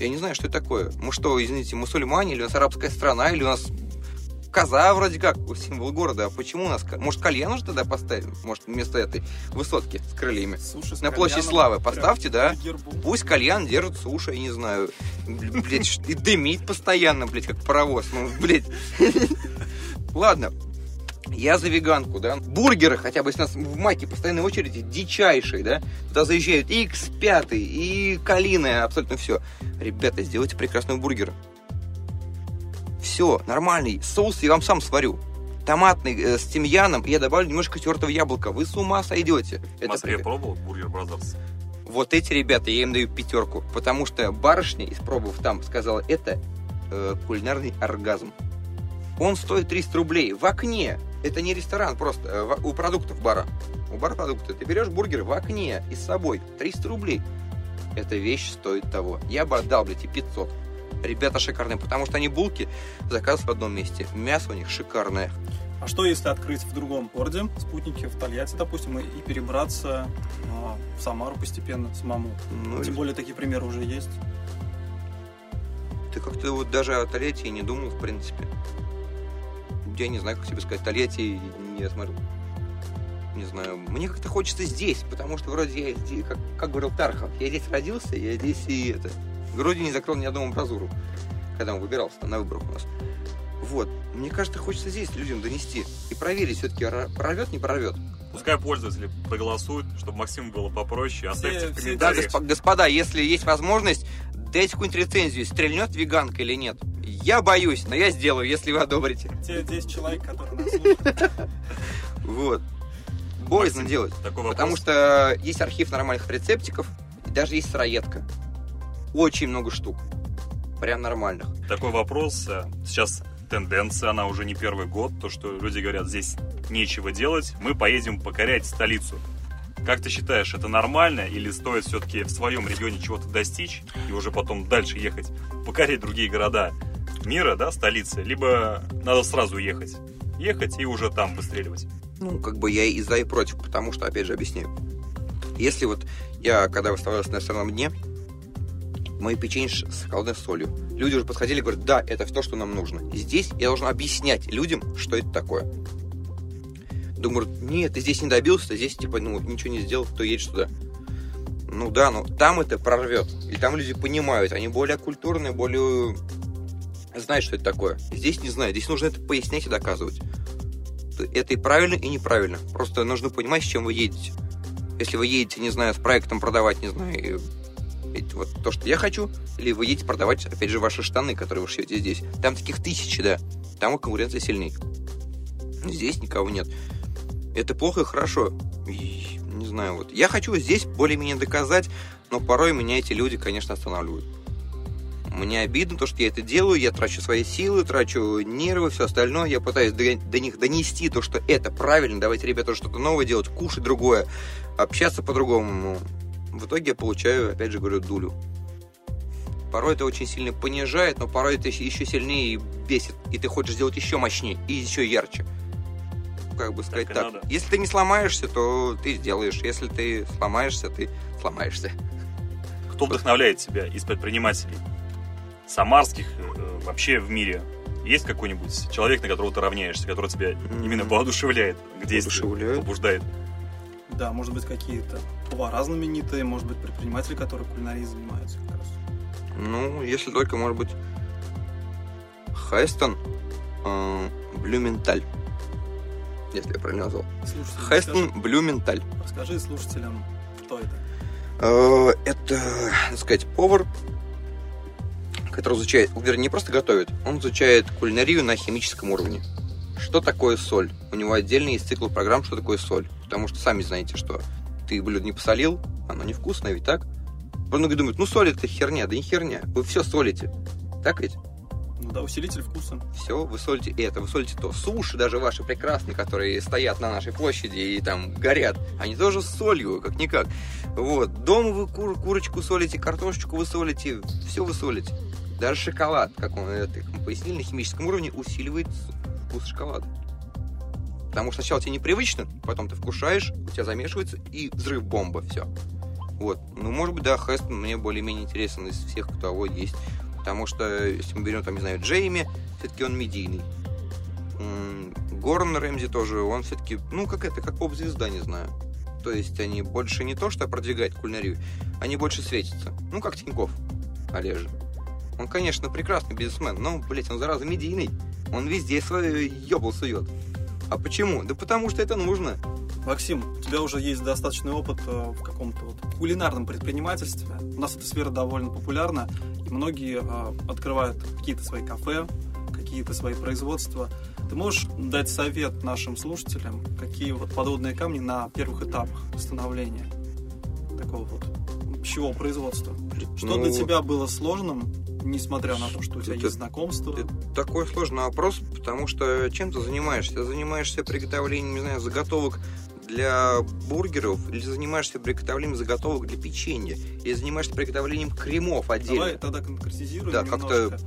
Я не знаю, что это такое. Мы что, извините, мусульмане, или у нас арабская страна, или у нас коза вроде как, символ города. А почему у нас... Может, кальян уже тогда поставим? Может, вместо этой высотки с крыльями? Суши с На площади кальяном. Славы поставьте, да? Пусть кальян держит суши, я не знаю. Блять, ш- и дымит постоянно, блядь, как паровоз. Ну, блядь. Ладно. Я за веганку, да. Бургеры хотя бы, если у нас в Маке постоянной очереди дичайшие, да. Туда заезжают и X5, и Калины, абсолютно все. Ребята, сделайте прекрасный бургер. Все, нормальный. Соус я вам сам сварю. Томатный э, с тимьяном, и я добавлю немножко тертого яблока. Вы с ума сойдете. В Москве при- пробовал Burger Brothers? Вот эти ребята, я им даю пятерку, потому что барышня, испробовав там, сказала, это э, кулинарный оргазм. Он стоит 300 рублей в окне. Это не ресторан, просто э, у продуктов бара. У бара продукты. Ты берешь бургер в окне и с собой. 300 рублей. Эта вещь стоит того. Я бы отдал, блядь, и 500. Ребята шикарные, потому что они булки заказывают в одном месте. Мясо у них шикарное. А что если открыть в другом городе, спутники в Тольятти, допустим, и, и перебраться а, в Самару постепенно самому? Ну, Тем более такие примеры уже есть. Ты как-то вот даже о Тольятти не думал, в принципе. Я не знаю, как тебе сказать. Тольятти я смотрю. Не знаю. Мне как-то хочется здесь, потому что вроде я здесь, как, как говорил Тархов, я здесь родился, я здесь и это. Вроде не закрыл ни одну амбразуру, когда он выбирался на выборах у нас. Вот. Мне кажется, хочется здесь людям донести и проверить все-таки, прорвет, не прорвет. Пускай пользователи проголосуют, чтобы Максиму было попроще. Оставьте в все- Да, комментариях. госп- господа, если есть возможность, дайте какую-нибудь рецензию, стрельнет веганка или нет. Я боюсь, но я сделаю, если вы одобрите. Те 10 человек, которые нас слушают. [laughs] Вот. Боязно делать. Потому что есть архив нормальных рецептиков, и даже есть сыроедка. Очень много штук. Прям нормальных. Такой вопрос. э, Сейчас тенденция, она уже не первый год, то, что люди говорят, здесь нечего делать, мы поедем покорять столицу. Как ты считаешь, это нормально или стоит все-таки в своем регионе чего-то достичь и уже потом дальше ехать, покорять другие города мира, да, столицы, либо надо сразу ехать? Ехать и уже там выстреливать. Ну, как бы я и за, и против, потому что, опять же, объясняю. Если вот я, когда выставлялся на иностранном дне, мои печенье с холодной солью. Люди уже подходили и говорят, да, это то, что нам нужно. И здесь я должен объяснять людям, что это такое. Думаю, нет, ты здесь не добился, ты здесь, типа, ну, ничего не сделал, то едешь туда. Ну да, но там это прорвет. И там люди понимают, они более культурные, более знают, что это такое. Здесь не знаю, здесь нужно это пояснять и доказывать. Это и правильно, и неправильно. Просто нужно понимать, с чем вы едете. Если вы едете, не знаю, с проектом продавать, не знаю, эти вот то, что я хочу, или вы едете продавать, опять же, ваши штаны, которые вы шьете здесь. Там таких тысячи, да. Там конкуренция сильней. Здесь никого нет. Это плохо и хорошо. И, не знаю, вот. Я хочу здесь более-менее доказать, но порой меня эти люди, конечно, останавливают. Мне обидно то, что я это делаю, я трачу свои силы, трачу нервы, все остальное. Я пытаюсь до, до них донести то, что это правильно, давайте, ребята, что-то новое делать, кушать другое, общаться по-другому. В итоге я получаю, опять же говорю, дулю. Порой это очень сильно понижает, но порой это еще сильнее бесит. И ты хочешь сделать еще мощнее и еще ярче. Как бы сказать и так. надо. Если ты не сломаешься, то ты сделаешь. Если ты сломаешься, ты сломаешься. Кто вдохновляет тебя из предпринимателей? Самарских, э, вообще в мире? Есть какой-нибудь человек, на которого ты равняешься, который тебя именно воодушевляет Воодушевляет? побуждает? Да, может быть, какие-то повара знаменитые, может быть, предприниматели, которые кулинарией занимаются как раз. Ну, если только, может быть, Хайстон э, Блюменталь. Если я правильно назвал. Слушайте, Хайстон Блюменталь. расскажи, расскажи слушателям, кто это. Э, Это, так сказать, повар, который изучает, вернее, не просто готовит, он изучает кулинарию на химическом уровне. Что такое соль? У него отдельный есть цикл программ, что такое соль. Потому что сами знаете, что ты блюдо не посолил, оно невкусное, ведь так? Многие думают, ну соль это херня, да не херня. Вы все солите. Так ведь? Ну да, усилитель вкуса. Все, вы солите это, вы солите то. Суши даже ваши прекрасные, которые стоят на нашей площади и там горят, они тоже с солью, как-никак. Вот. Дома вы кур- курочку солите, картошечку вы солите, все вы солите. Даже шоколад, как он это мы пояснили, на химическом уровне усиливает вкус шоколада. Потому что сначала тебе непривычно, потом ты вкушаешь, у тебя замешивается и взрыв бомба, все. Вот. Ну, может быть, да, Хестон мне более-менее интересен из всех, кто его есть. Потому что, если мы берем, там, не знаю, Джейми, все-таки он медийный. Горн Рэмзи тоже, он все-таки, ну, как это, как поп-звезда, не знаю. То есть они больше не то, что продвигают кулинарию, они больше светятся. Ну, как Тиньков, Олежа. Он, конечно, прекрасный бизнесмен, но, блядь, он, зараза, медийный. Он везде свое ёбл сует. А почему? Да потому что это нужно. Максим, у тебя уже есть достаточный опыт э, в каком-то вот кулинарном предпринимательстве. У нас эта сфера довольно популярна, и многие э, открывают какие-то свои кафе, какие-то свои производства. Ты можешь дать совет нашим слушателям, какие вот подводные камни на первых этапах становления? такого вот пищевого производства? Что Ну, для тебя было сложным, несмотря на то, что у тебя это- есть знакомство? Это такой сложный вопрос, потому что чем ты занимаешься? Ты занимаешься приготовлением, не знаю, заготовок для бургеров, или занимаешься приготовлением заготовок для печенья, или занимаешься приготовлением кремов отдельно. Давай тогда конкретизируем Да, как-то-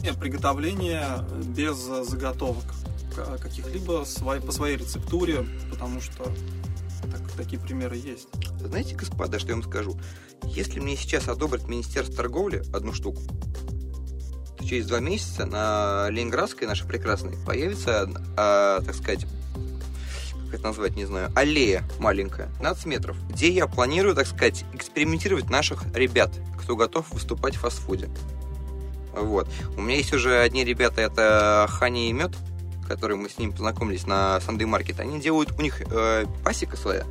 Нет, приготовление без э, заготовок к- каких-либо по своей рецептуре, потому что так- такие примеры есть. Знаете, господа, что я вам скажу? Если мне сейчас одобрит Министерство торговли одну штуку, то через два месяца на Ленинградской, нашей прекрасной, появится, а, так сказать, как это назвать, не знаю, аллея маленькая, 15 метров, где я планирую, так сказать, экспериментировать наших ребят, кто готов выступать в фастфуде. Вот. У меня есть уже одни ребята, это Ханя и Мед, которые мы с ними познакомились на Sunday Market. Они делают, у них э, пасека своя,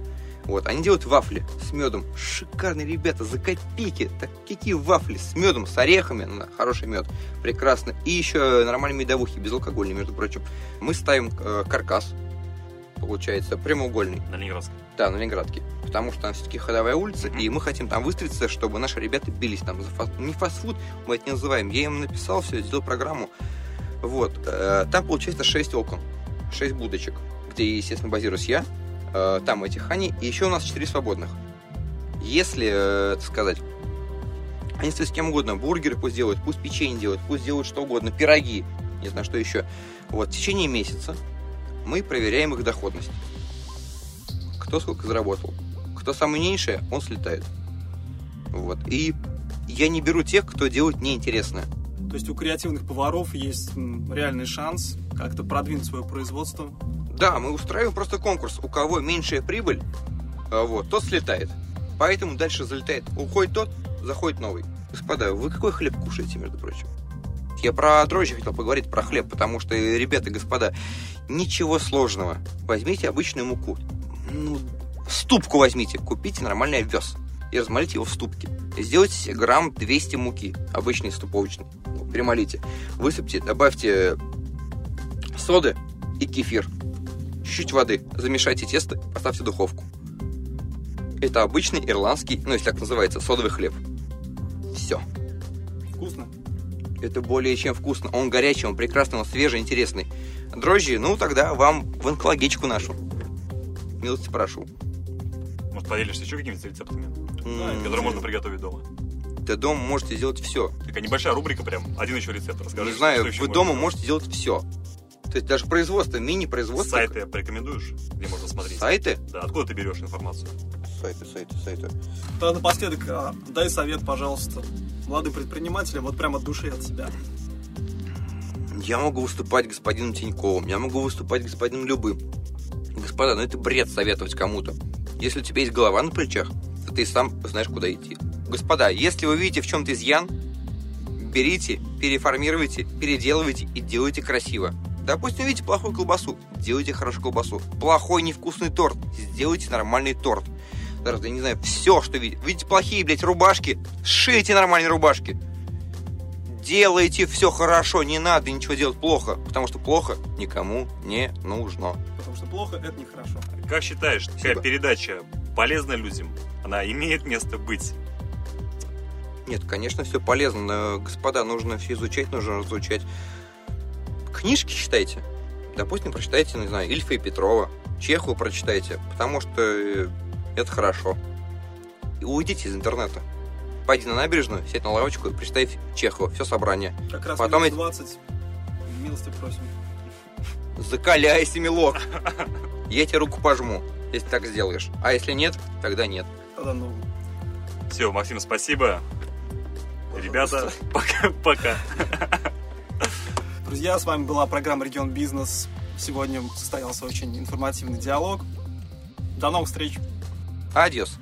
вот, они делают вафли с медом. Шикарные ребята, за копейки. Так какие вафли с медом, с орехами. Ну, хороший мед. Прекрасно. И еще нормальные медовухи, безалкогольные, между прочим. Мы ставим э, каркас, получается, прямоугольный. На Ленинградской. Да, на Ленинградке. Потому что там все-таки ходовая улица, и мы хотим там выставиться, чтобы наши ребята бились там за фаст... Не фастфуд, мы это не называем. Я им написал все, сделал программу. Вот. э, Там получается 6 окон, 6 будочек, где, естественно, базируюсь я. Э, Там эти хани, и еще у нас 4 свободных. Если, э, так сказать, они стоят с кем угодно, бургеры пусть делают, пусть печенье делают, пусть делают что угодно, пироги, не знаю, что еще. Вот, в течение месяца мы проверяем их доходность. Кто сколько заработал. Кто самый меньшее, он слетает. Вот. И я не беру тех, кто делает неинтересное. То есть у креативных поваров есть реальный шанс как-то продвинуть свое производство. Да, мы устраиваем просто конкурс. У кого меньшая прибыль, а, вот, тот слетает. Поэтому дальше залетает. Уходит тот, заходит новый. Господа, вы какой хлеб кушаете, между прочим? Я про дрожжи хотел поговорить, про хлеб, потому что, ребята, господа, ничего сложного. Возьмите обычную муку. Ну, ступку возьмите, купите нормальный овес и размолите его в ступке. Сделайте грамм 200 муки, обычной ступовочной. Перемолите. Высыпьте, добавьте соды и кефир. Чуть-чуть воды. Замешайте тесто, поставьте в духовку. Это обычный ирландский, ну, если так называется, содовый хлеб. Все. Вкусно. Это более чем вкусно. Он горячий, он прекрасный, он свежий, интересный. Дрожжи, ну тогда вам в онкологичку нашу. Милости прошу. Может, поделишься еще какими-то рецептами, М, которые можно приготовить дома? Да дома можете сделать все. Такая небольшая рубрика прям. Один еще рецепт. Расскажи, Не знаю, вы можно дома сделать. можете делать все. То есть даже производство, мини-производство. Сайты порекомендуешь, где можно смотреть? Сайты? Да, откуда ты берешь информацию? Сайты, сайты, сайты. Тогда напоследок а, дай совет, пожалуйста, молодым предпринимателям, вот прямо от души от себя. Я могу выступать господином Тиньковым, я могу выступать господином любым. Господа, ну это бред советовать кому-то. Если у тебя есть голова на плечах, то ты сам знаешь, куда идти. Господа, если вы видите в чем-то изъян, берите, переформируйте, переделывайте и делайте красиво. Допустим, видите плохую колбасу, делайте хорошую колбасу. Плохой невкусный торт, сделайте нормальный торт. Даже, я не знаю, все, что видите. Видите плохие, блядь, рубашки, шейте нормальные рубашки. Делайте все хорошо, не надо ничего делать плохо, потому что плохо никому не нужно. Потому что плохо это нехорошо. Как считаешь, такая Спасибо. передача полезна людям? Она имеет место быть? Нет, конечно, все полезно, но, господа, нужно все изучать, нужно разучать. Книжки читайте. Допустим, прочитайте, не знаю, Ильфа и Петрова, Чехова прочитайте, потому что э, это хорошо. И уйдите из интернета. Пойди на набережную, сядь на лавочку и прочитай Чехова, все собрание. Как раз Потом минут 20. Милости просим. Закаляйся, милок. Я тебе руку пожму, если так сделаешь. А если нет, тогда нет. Тогда ну. Все, Максим, спасибо. Ребята, пока. пока. Друзья, с вами была программа «Регион Бизнес». Сегодня состоялся очень информативный диалог. До новых встреч! Адьос.